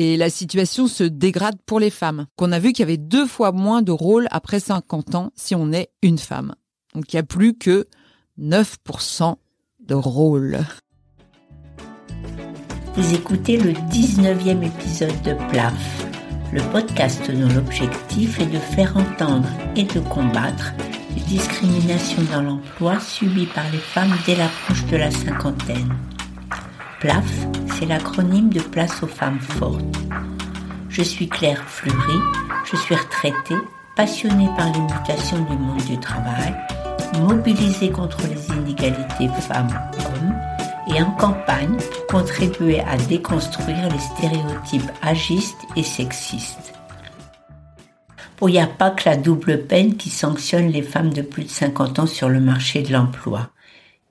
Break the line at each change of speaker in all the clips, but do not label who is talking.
et la situation se dégrade pour les femmes. Qu'on a vu qu'il y avait deux fois moins de rôles après 50 ans si on est une femme. Donc il n'y a plus que 9% de rôles.
Vous écoutez le 19e épisode de PLAF, le podcast dont l'objectif est de faire entendre et de combattre les discriminations dans l'emploi subies par les femmes dès l'approche de la cinquantaine. PLAF, c'est l'acronyme de Place aux femmes fortes. Je suis Claire Fleury, je suis retraitée, passionnée par les mutations du monde du travail, mobilisée contre les inégalités femmes-hommes et en campagne pour contribuer à déconstruire les stéréotypes agistes et sexistes. il n'y a pas que la double peine qui sanctionne les femmes de plus de 50 ans sur le marché de l'emploi.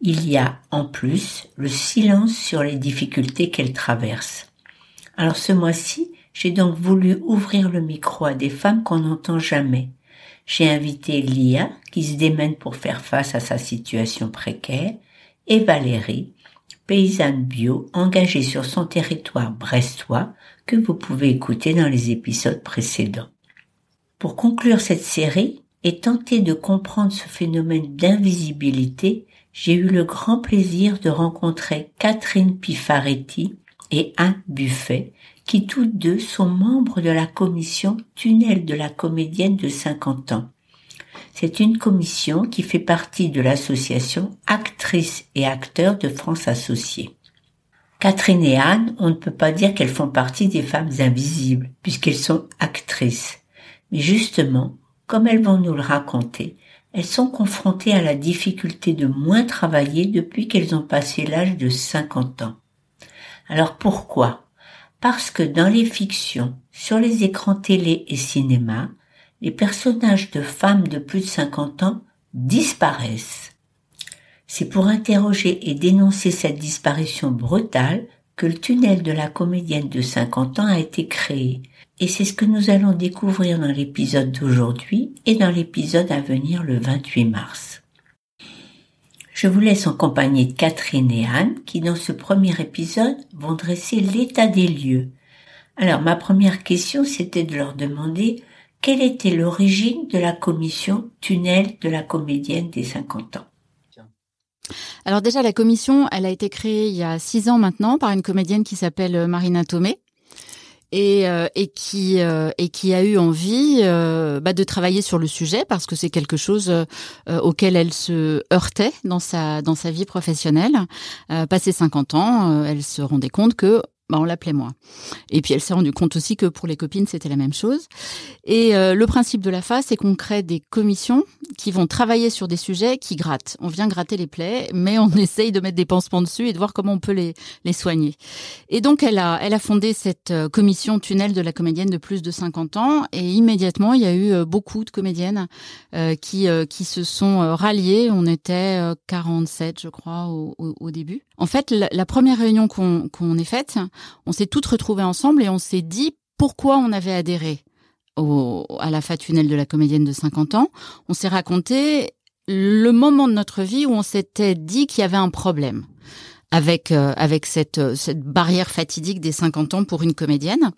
Il y a en plus le silence sur les difficultés qu'elles traversent. Alors ce mois-ci, j'ai donc voulu ouvrir le micro à des femmes qu'on n'entend jamais. J'ai invité Lia, qui se démène pour faire face à sa situation précaire, et Valérie, paysanne bio engagée sur son territoire brestois, que vous pouvez écouter dans les épisodes précédents. Pour conclure cette série et tenter de comprendre ce phénomène d'invisibilité, j'ai eu le grand plaisir de rencontrer Catherine Pifaretti et Anne Buffet, qui toutes deux sont membres de la commission Tunnel de la comédienne de 50 ans. C'est une commission qui fait partie de l'association Actrices et Acteurs de France Associés. Catherine et Anne, on ne peut pas dire qu'elles font partie des femmes invisibles, puisqu'elles sont actrices. Mais justement, comme elles vont nous le raconter, elles sont confrontées à la difficulté de moins travailler depuis qu'elles ont passé l'âge de 50 ans. Alors pourquoi? Parce que dans les fictions, sur les écrans télé et cinéma, les personnages de femmes de plus de 50 ans disparaissent. C'est pour interroger et dénoncer cette disparition brutale que le tunnel de la comédienne de 50 ans a été créé, et c'est ce que nous allons découvrir dans l'épisode d'aujourd'hui et dans l'épisode à venir le 28 mars. Je vous laisse en compagnie de Catherine et Anne qui dans ce premier épisode vont dresser l'état des lieux. Alors ma première question c'était de leur demander quelle était l'origine de la commission Tunnel de la comédienne des 50 ans.
Alors déjà, la commission, elle a été créée il y a six ans maintenant par une comédienne qui s'appelle Marina Tomé et, euh, et qui euh, et qui a eu envie euh, bah, de travailler sur le sujet parce que c'est quelque chose auquel elle se heurtait dans sa dans sa vie professionnelle. passé 50 ans, elle se rendait compte que bah, on l'appelait moi. Et puis elle s'est rendue compte aussi que pour les copines, c'était la même chose. Et euh, le principe de la FA, c'est qu'on crée des commissions qui vont travailler sur des sujets qui grattent. On vient gratter les plaies, mais on essaye de mettre des pansements dessus et de voir comment on peut les, les soigner. Et donc elle a, elle a fondé cette euh, commission tunnel de la comédienne de plus de 50 ans. Et immédiatement, il y a eu euh, beaucoup de comédiennes qui, qui se sont ralliées. On était 47, je crois, au, au, début. En fait, la, première réunion qu'on qu'on ait faite, on s'est toutes retrouvées ensemble et on s'est dit pourquoi on avait adhéré à la fatunnelle de la comédienne de 50 ans. On s'est raconté le moment de notre vie où on s'était dit qu'il y avait un problème avec euh, avec cette euh, cette barrière fatidique des 50 ans pour une comédienne.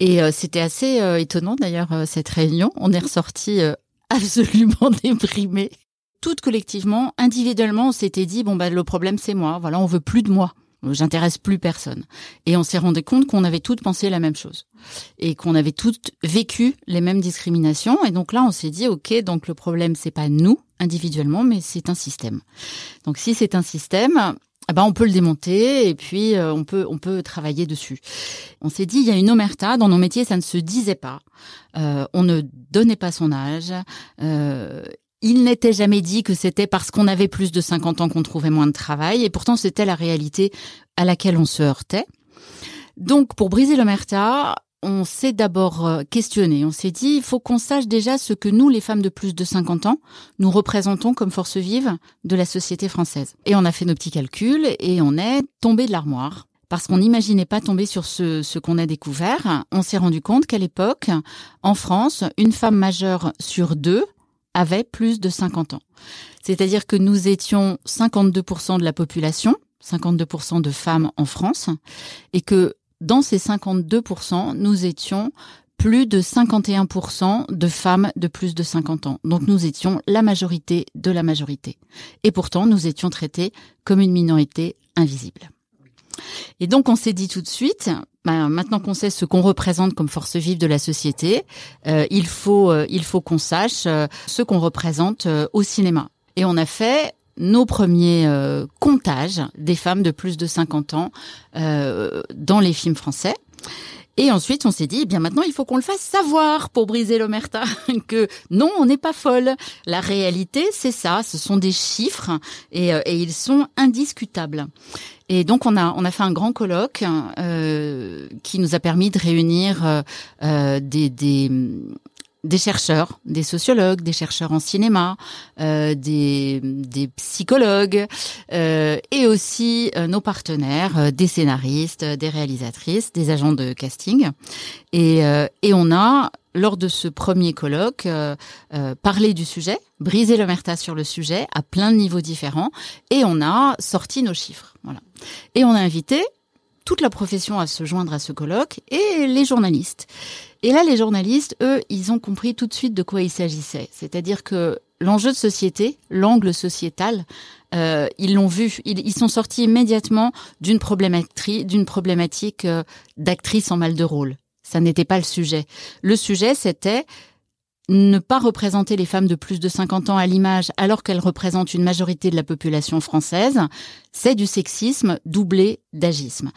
Et euh, c'était assez étonnant d'ailleurs cette réunion. On est ressorti absolument déprimé. Toutes collectivement, individuellement, on s'était dit bon bah le problème c'est moi. Voilà, on veut plus de moi j'intéresse plus personne. Et on s'est rendu compte qu'on avait toutes pensé la même chose et qu'on avait toutes vécu les mêmes discriminations. Et donc là, on s'est dit, ok, donc le problème c'est pas nous individuellement, mais c'est un système. Donc si c'est un système, eh ben on peut le démonter et puis euh, on peut on peut travailler dessus. On s'est dit il y a une omerta dans nos métiers, ça ne se disait pas. Euh, on ne donnait pas son âge. Euh, il n'était jamais dit que c'était parce qu'on avait plus de 50 ans qu'on trouvait moins de travail, et pourtant c'était la réalité à laquelle on se heurtait. Donc pour briser l'omerta, on s'est d'abord euh, questionné, on s'est dit, il faut qu'on sache déjà ce que nous, les femmes de plus de 50 ans, nous représentons comme force vive de la société française. Et on a fait nos petits calculs et on est tombé de l'armoire. Parce qu'on n'imaginait pas tomber sur ce, ce qu'on a découvert. On s'est rendu compte qu'à l'époque, en France, une femme majeure sur deux avait plus de 50 ans. C'est-à-dire que nous étions 52% de la population, 52% de femmes en France, et que dans ces 52%, nous étions plus de 51% de femmes de plus de 50 ans. Donc nous étions la majorité de la majorité. Et pourtant, nous étions traités comme une minorité invisible. Et donc on s'est dit tout de suite, ben, maintenant qu'on sait ce qu'on représente comme force vive de la société, euh, il faut euh, il faut qu'on sache euh, ce qu'on représente au cinéma. Et on a fait nos premiers comptages des femmes de plus de 50 ans dans les films français. Et ensuite, on s'est dit, eh bien maintenant, il faut qu'on le fasse savoir pour briser l'omerta, que non, on n'est pas folle. La réalité, c'est ça, ce sont des chiffres et, euh, et, ils sont indiscutables. Et donc, on a, on a fait un grand colloque euh, qui nous a permis de réunir euh, des, des des chercheurs, des sociologues, des chercheurs en cinéma, euh, des, des, psychologues euh, et aussi euh, nos partenaires, euh, des scénaristes, des réalisatrices, des agents de casting. Et, euh, et on a, lors de ce premier colloque, parlé du sujet, brisé l'omerta sur le sujet à plein de niveaux différents et on a sorti nos chiffres. Voilà. Et on a invité toute la profession à se joindre à ce colloque et les journalistes. Et là, les journalistes, eux, ils ont compris tout de suite de quoi il s'agissait. C'est-à-dire que l'enjeu de société, l'angle sociétal, euh, ils l'ont vu. Ils, sont sortis immédiatement d'une problématique, euh, d'actrice en mal de rôle. Ça n'était pas le sujet. Le sujet, c'était ne pas représenter les femmes de plus de 50 ans à l'image alors qu'elles représentent une majorité de la population française, c'est du sexisme doublé d'agisme.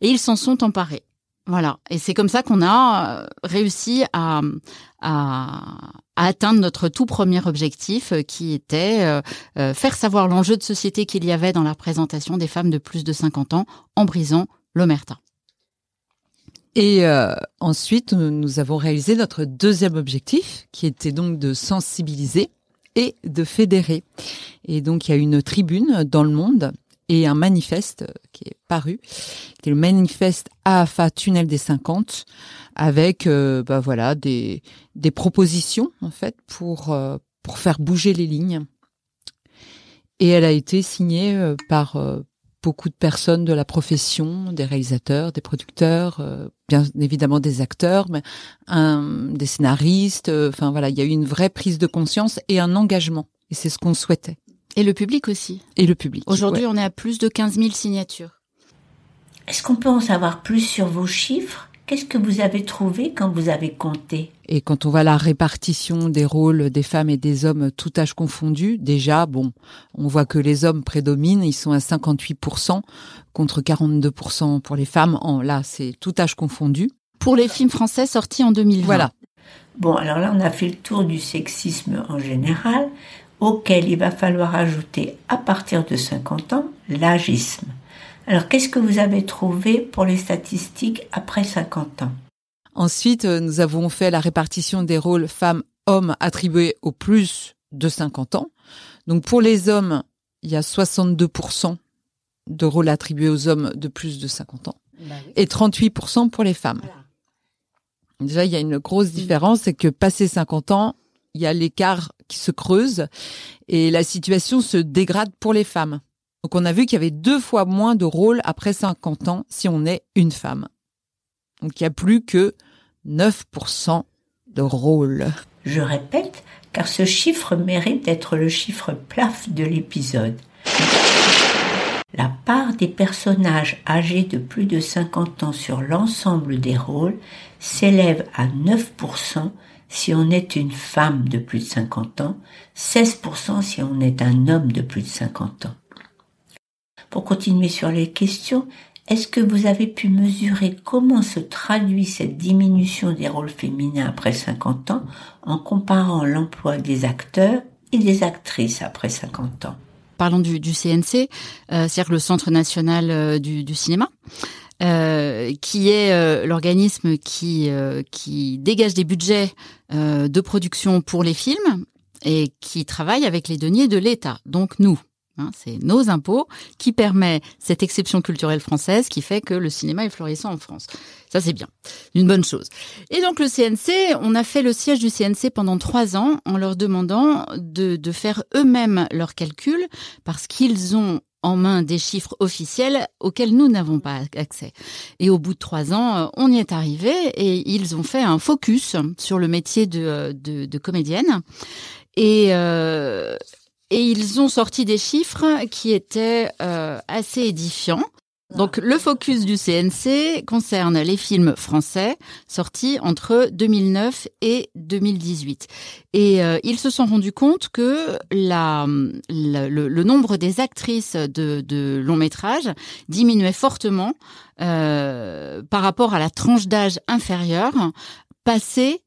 Et ils s'en sont emparés. Voilà. Et c'est comme ça qu'on a euh, réussi à, atteindre notre tout premier objectif euh, qui était euh, faire savoir l'enjeu de société qu'il y avait dans la représentation des femmes de plus de 50 ans en brisant l'omerta.
Et ensuite, nous avons réalisé notre deuxième objectif, qui était donc de sensibiliser et de fédérer. Et donc, il y a une tribune dans le monde et un manifeste qui est paru, qui est le manifeste AFA Tunnel des 50, avec euh, bah voilà des des propositions en fait pour euh, pour faire bouger les lignes. Et elle a été signée euh, par beaucoup de personnes de la profession, des réalisateurs, des producteurs, bien évidemment des acteurs, mais un, des scénaristes. Enfin voilà, il y a eu une vraie prise de conscience et un engagement. Et c'est ce qu'on souhaitait.
Et le public aussi.
Et le public.
Aujourd'hui, on est à plus de 15 000 signatures.
Est-ce qu'on peut en savoir plus sur vos chiffres? Qu'est-ce que vous avez trouvé quand vous avez compté?
Et quand on voit la répartition des rôles des femmes et des hommes, tout âge confondu, déjà, bon, on voit que les hommes prédominent, ils sont à 58% contre 42% pour les femmes. En, là, c'est tout âge confondu.
Pour les films français sortis en 2020.
Voilà.
Bon, alors là, on a fait le tour du sexisme en général auquel il va falloir ajouter à partir de 50 ans l'agisme. Alors qu'est-ce que vous avez trouvé pour les statistiques après 50 ans?
Ensuite, euh, nous avons fait la répartition des rôles femmes-hommes attribués au plus de 50 ans. Donc pour les hommes, il y a 62% de rôles attribués aux hommes de plus de 50 ans bah et 38% pour les femmes. Déjà, il y a une grosse différence, c'est que passé 50 ans, il y a l'écart qui se creuse et la situation se dégrade pour les femmes. Donc on a vu qu'il y avait deux fois moins de rôles après 50 ans si on est une femme. Donc il n'y a plus que 9% de rôles.
Je répète, car ce chiffre mérite d'être le chiffre plaf de l'épisode. La part des personnages âgés de plus de 50 ans sur l'ensemble des rôles s'élève à 9% si on est une femme de plus de 50 ans, 16% si on est un homme de plus de 50 ans. Pour continuer sur les questions, est-ce que vous avez pu mesurer comment se traduit cette diminution des rôles féminins après 50 ans en comparant l'emploi des acteurs et des actrices après 50 ans?
Parlons du, CNC, euh, c'est-à-dire le Centre national euh, du cinéma. Euh, qui est euh, l'organisme qui euh, qui dégage des budgets de production pour les films et qui travaille avec les deniers de l'État. Donc nous, Hein, c'est nos impôts qui permet cette exception culturelle française qui fait que le cinéma est florissant en France. Ça, c'est bien. Une bonne chose. Et donc, le CNC, on a fait le siège du CNC pendant trois ans en leur demandant de, de faire eux-mêmes leurs calculs parce qu'ils ont en main des chiffres officiels auxquels nous n'avons pas accès. Et au bout de trois ans, on y est arrivé et ils ont fait un focus sur le métier de, de comédienne. Et, euh, et ils ont sorti des chiffres qui étaient euh, assez édifiants. Donc le focus du CNC concerne les films français sortis entre 2009 et 2018. Et euh, ils se sont rendus compte que la, le, le, nombre des actrices de, de long métrage diminuait fortement euh, par rapport à la tranche d'âge inférieure passé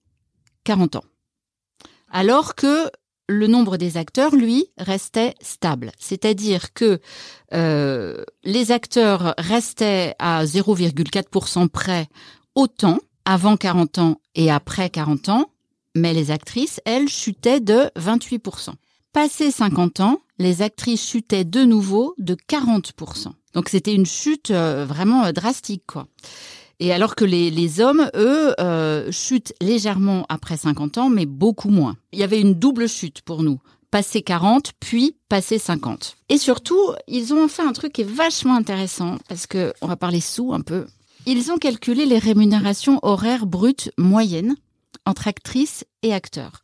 40 ans. Alors que le nombre des acteurs, lui, restait stable. C'est-à-dire que euh, les acteurs restaient à 0,4% près autant avant 40 ans et après 40 ans, mais les actrices, elles, chutaient de 28%. Passé 50 ans, les actrices chutaient de nouveau de 40%. Donc c'était une chute euh, vraiment euh, drastique, quoi. Et alors que les, hommes, eux, euh, chutent légèrement après 50 ans, mais beaucoup moins. Il y avait une double chute pour nous. Passer 40, puis passer 50. Et surtout, ils ont fait un truc qui est vachement intéressant, parce que on va parler sous un peu. Ils ont calculé les rémunérations horaires brutes moyennes entre actrices et acteurs.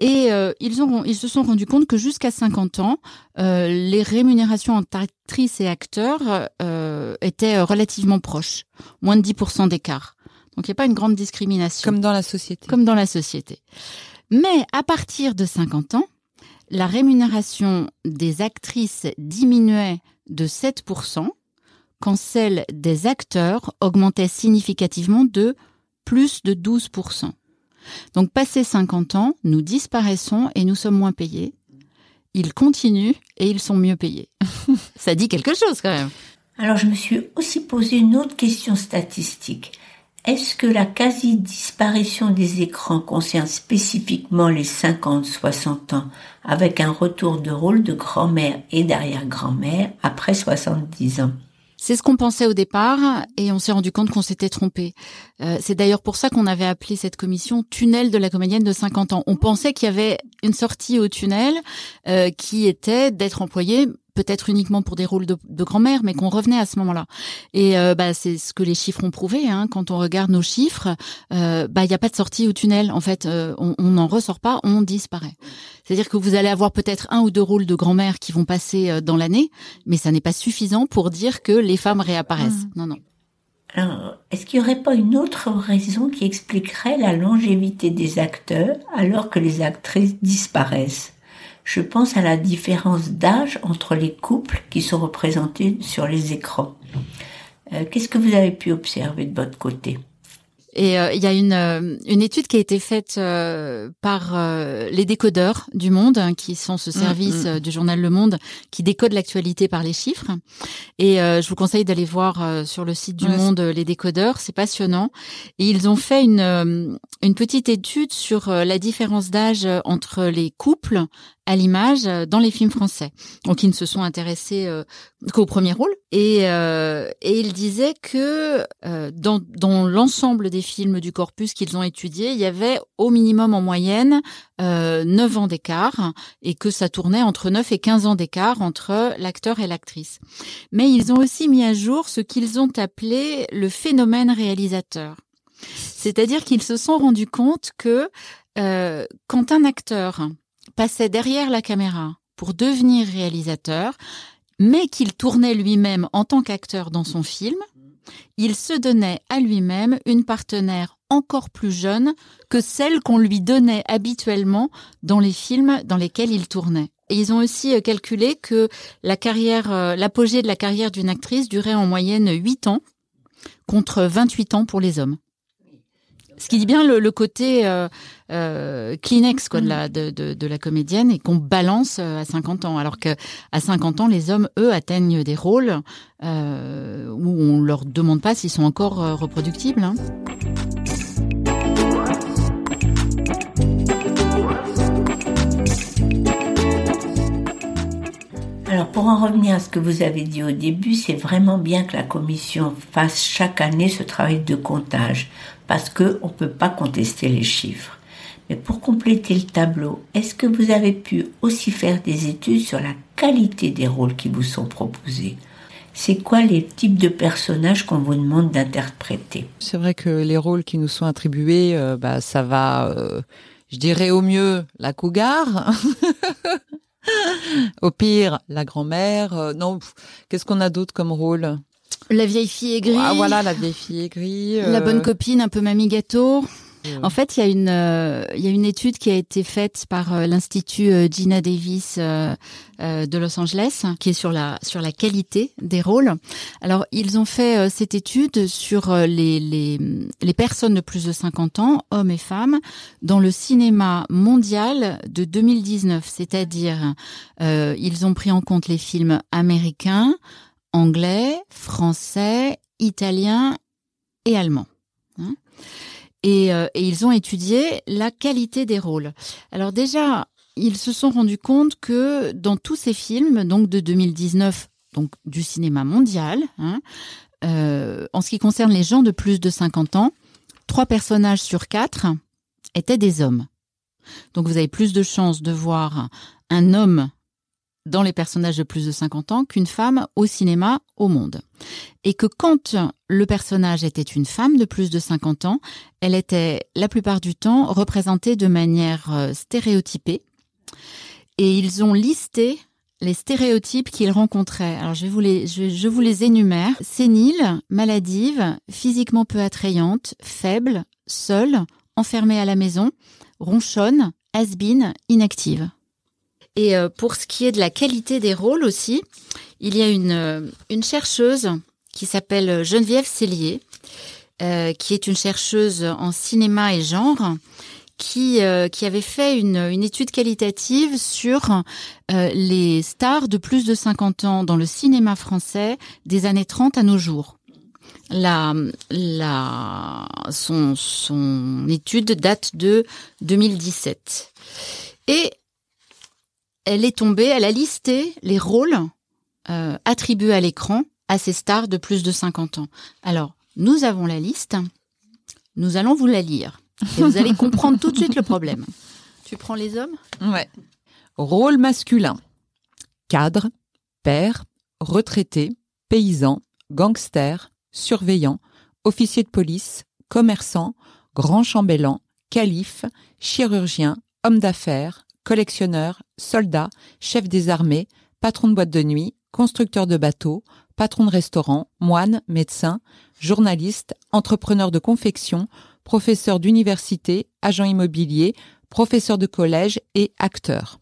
Et euh, ils, ont, ils se sont rendus compte que jusqu'à 50 ans, euh, les rémunérations entre actrices et acteurs euh, étaient relativement proches, moins de 10% d'écart. Donc il n'y a pas une grande discrimination.
Comme dans la société.
Comme dans la société. Mais à partir de 50 ans, la rémunération des actrices diminuait de 7%, quand celle des acteurs augmentait significativement de plus de 12%. Donc, passé 50 ans, nous disparaissons et nous sommes moins payés. Ils continuent et ils sont mieux payés. Ça dit quelque chose quand même.
Alors, je me suis aussi posé une autre question statistique. Est-ce que la quasi-disparition des écrans concerne spécifiquement les 50-60 ans, avec un retour de rôle de grand-mère et d'arrière-grand-mère après 70 ans?
C'est ce qu'on pensait au départ et on s'est rendu compte qu'on s'était trompé. Euh, c'est d'ailleurs pour ça qu'on avait appelé cette commission tunnel de la comédienne de 50 ans. On pensait qu'il y avait une sortie au tunnel euh, qui était d'être employé peut-être uniquement pour des rôles de, grand-mère, mais qu'on revenait à ce moment-là. Et euh, bah, c'est ce que les chiffres ont prouvé. Hein. Quand on regarde nos chiffres, euh, bah il n'y a pas de sortie au tunnel. En fait, euh, on n'en ressort pas, on disparaît. C'est-à-dire que vous allez avoir peut-être un ou deux rôles de grand-mère qui vont passer dans l'année, mais ça n'est pas suffisant pour dire que les femmes réapparaissent. Mmh. Non, non.
Alors, est-ce qu'il n'y aurait pas une autre raison qui expliquerait la longévité des acteurs alors que les actrices disparaissent? Je pense à la différence d'âge entre les couples qui sont représentés sur les écrans. Euh, qu'est-ce que vous avez pu observer de votre côté?
Et euh, il y a une, euh, une étude qui a été faite euh, par les décodeurs du Monde, hein, qui sont ce mm, service mm. du journal Le Monde qui décode l'actualité par les chiffres. Et je vous conseille d'aller voir sur le site du Monde les décodeurs, c'est passionnant. Et ils ont fait une, une petite étude sur la différence d'âge entre les couples à l'image dans les films français. Donc ils ne se sont intéressés qu'au premier rôle. Et, et ils disaient que dans, dans l'ensemble des films du corpus qu'ils ont étudiés, il y avait au minimum en moyenne euh, 9 ans d'écart et que ça tournait entre 9 et 15 ans d'écart entre l'acteur et l'actrice. Mais ils ont aussi mis à jour ce qu'ils ont appelé le phénomène réalisateur. C'est-à-dire qu'ils se sont rendus compte que euh, quand un acteur passait derrière la caméra pour devenir réalisateur, mais qu'il tournait lui-même en tant qu'acteur dans son film, il se donnait à lui-même une partenaire encore plus jeune que celle qu'on lui donnait habituellement dans les films dans lesquels il tournait. Ils ont aussi euh, calculé que euh, l'apogée de la carrière d'une actrice durait en moyenne 8 ans contre 28 ans pour les hommes. Ce qui dit bien le, côté euh, euh, Kleenex quoi, de, la, de, de, de la comédienne et qu'on balance euh, à 50 ans. Alors que à 50 ans, les hommes, eux, atteignent des rôles euh, où on leur demande pas s'ils sont encore euh, reproductibles. Hein.
Pour en revenir à ce que vous avez dit au début, c'est vraiment bien que la commission fasse chaque année ce travail de comptage parce qu'on ne peut pas contester les chiffres. Mais pour compléter le tableau, est-ce que vous avez pu aussi faire des études sur la qualité des rôles qui vous sont proposés? C'est quoi les types de personnages qu'on vous demande d'interpréter?
C'est vrai que les rôles qui nous sont attribués, euh, bah, ça va, euh, je dirais au mieux la cougar, au pire la grand-mère. Euh, non, qu'est-ce qu'on a d'autre comme rôle?
La vieille fille aigrie.
Ah voilà, la vieille fille aigrie.
La bonne copine, un peu mamie gâteau. En fait, il y a une euh, il y a une étude qui a été faite par euh, l'institut euh, Gina Davis de Los Angeles qui est sur la sur qualité des rôles. Alors, ils ont fait cette étude sur les personnes de plus de 50 ans, hommes et femmes, dans le cinéma mondial de 2019, c'est-à-dire ils ont pris en compte les films américains, anglais, français, italiens et allemands. Hein. Euh, et, ils ont étudié la qualité des rôles. Alors déjà, ils se sont rendus compte que dans tous ces films, donc de 2019, donc du cinéma mondial, hein, euh, en ce qui concerne les gens de plus de 50 ans, trois personnages sur quatre étaient des hommes. Donc vous avez plus de chances de voir un homme dans les personnages de plus de 50 ans qu'une femme au cinéma au monde. Et que quand le personnage était une femme de plus de 50 ans, elle était la plupart du temps représentée de manière euh, stéréotypée. Et ils ont listé les stéréotypes qu'ils rencontraient. Alors je, vous les, je, vous les énumère. Sénile, maladive, physiquement peu attrayante, faible, seule, enfermée à la maison, ronchonne, has inactive. Et euh, pour ce qui est de la qualité des rôles aussi, il y a une, euh, une chercheuse qui s'appelle Geneviève Cellier, euh, qui est une chercheuse en cinéma et genre, qui, qui avait fait une, une étude qualitative sur les stars de plus de 50 ans dans le cinéma français des années 30 à nos jours. La, la, son, son étude date de 2017. Et elle est tombée, elle a listé les rôles euh, attribués à l'écran à ces stars de plus de 50 ans. Alors, nous avons la liste, nous allons vous la lire. Et vous allez comprendre tout de suite le problème. Tu prends les hommes?
Ouais. Rôle masculin. Cadre, père, retraité, paysan, gangster, surveillant, officier de police, commerçant, grand chambellan, calife, chirurgien, homme d'affaires, collectionneur, soldat, chef des armées, patron de boîte de nuit, constructeur de bateaux, patron de restaurant, moine, médecin, journaliste, entrepreneur de confection, professeur d'université, agent immobilier, professeur de collège et acteur.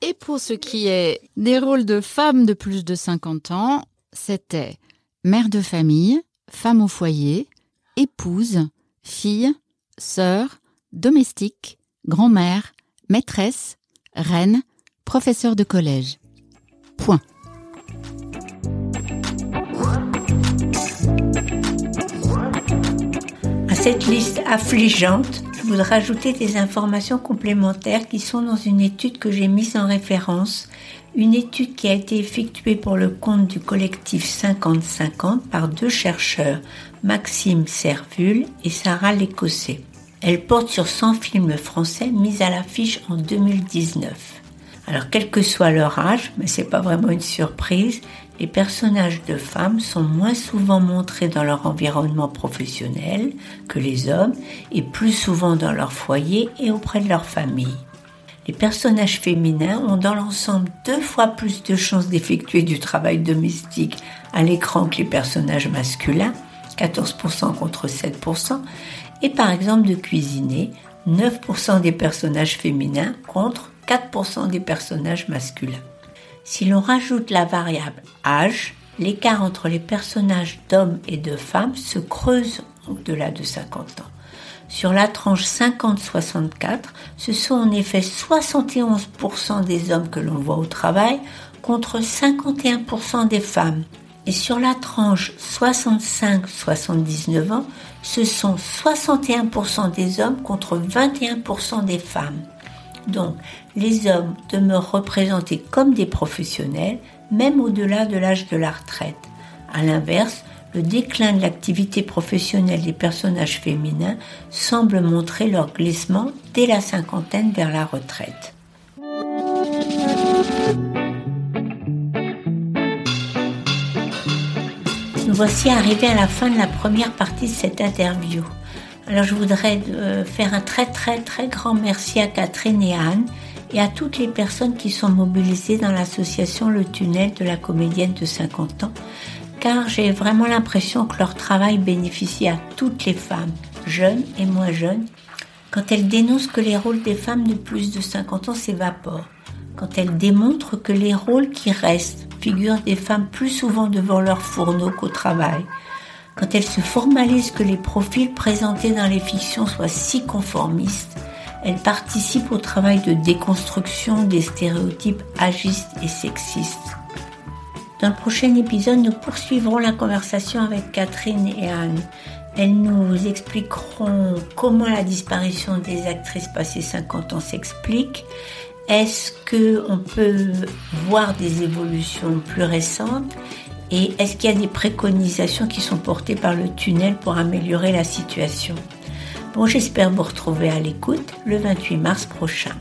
Et pour ce qui est des rôles de femmes de plus de 50 ans, c'était mère de famille, femme au foyer, épouse, fille, sœur, domestique, grand-mère, maîtresse, reine, professeur de collège. Point.
À cette liste affligeante, je voudrais rajouter des informations complémentaires qui sont dans une étude que j'ai mise en référence, une étude qui a été effectuée pour le compte du collectif 50-50 par deux chercheurs, Maxime Servule et Sarah Lécossais. Elle porte sur 100 films français mis à l'affiche en 2019. Alors quel que soit leur âge, mais c'est pas vraiment une surprise, les personnages de femmes sont moins souvent montrés dans leur environnement professionnel que les hommes et plus souvent dans leur foyer et auprès de leur famille. Les personnages féminins ont dans l'ensemble deux fois plus de chances d'effectuer du travail domestique à l'écran que les personnages masculins, 14% contre 7%, et par exemple de cuisiner 9% des personnages féminins contre 4% des personnages masculins. Si l'on rajoute la variable âge, l'écart entre les personnages d'hommes et de femmes se creuse au-delà de 50 ans. Sur la tranche 50-64, ce sont en effet 71% des hommes que l'on voit au travail contre 51% des femmes. Et sur la tranche 65-79 ans, ce sont 61% des hommes contre 21% des femmes. Donc, les hommes demeurent représentés comme des professionnels, même au-delà de l'âge de la retraite. A l'inverse, le déclin de l'activité professionnelle des personnages féminins semble montrer leur glissement dès la cinquantaine vers la retraite. Voici arrivés à la fin de la première partie de cette interview. Alors je voudrais euh, faire un très très très grand merci à Catherine et Anne et à toutes les personnes qui sont mobilisées dans l'association Le Tunnel de la comédienne de 50 ans, car j'ai vraiment l'impression que leur travail bénéficie à toutes les femmes, jeunes et moins jeunes, quand elles dénoncent que les rôles des femmes de plus de 50 ans s'évaporent, quand elles démontrent que les rôles qui restent figurent des femmes plus souvent devant leur fourneau qu'au travail, quand elles se formalisent que les profils présentés dans les fictions soient si conformistes, elle participe au travail de déconstruction des stéréotypes agistes et sexistes. Dans le prochain épisode, nous poursuivrons la conversation avec Catherine et Anne. Elles nous expliqueront comment la disparition des actrices passées 50 ans s'explique. Est-ce qu'on peut voir des évolutions plus récentes et est-ce qu'il y a des préconisations qui sont portées par le tunnel pour améliorer la situation? Bon, j'espère vous retrouver à l'écoute le 28 mars prochain.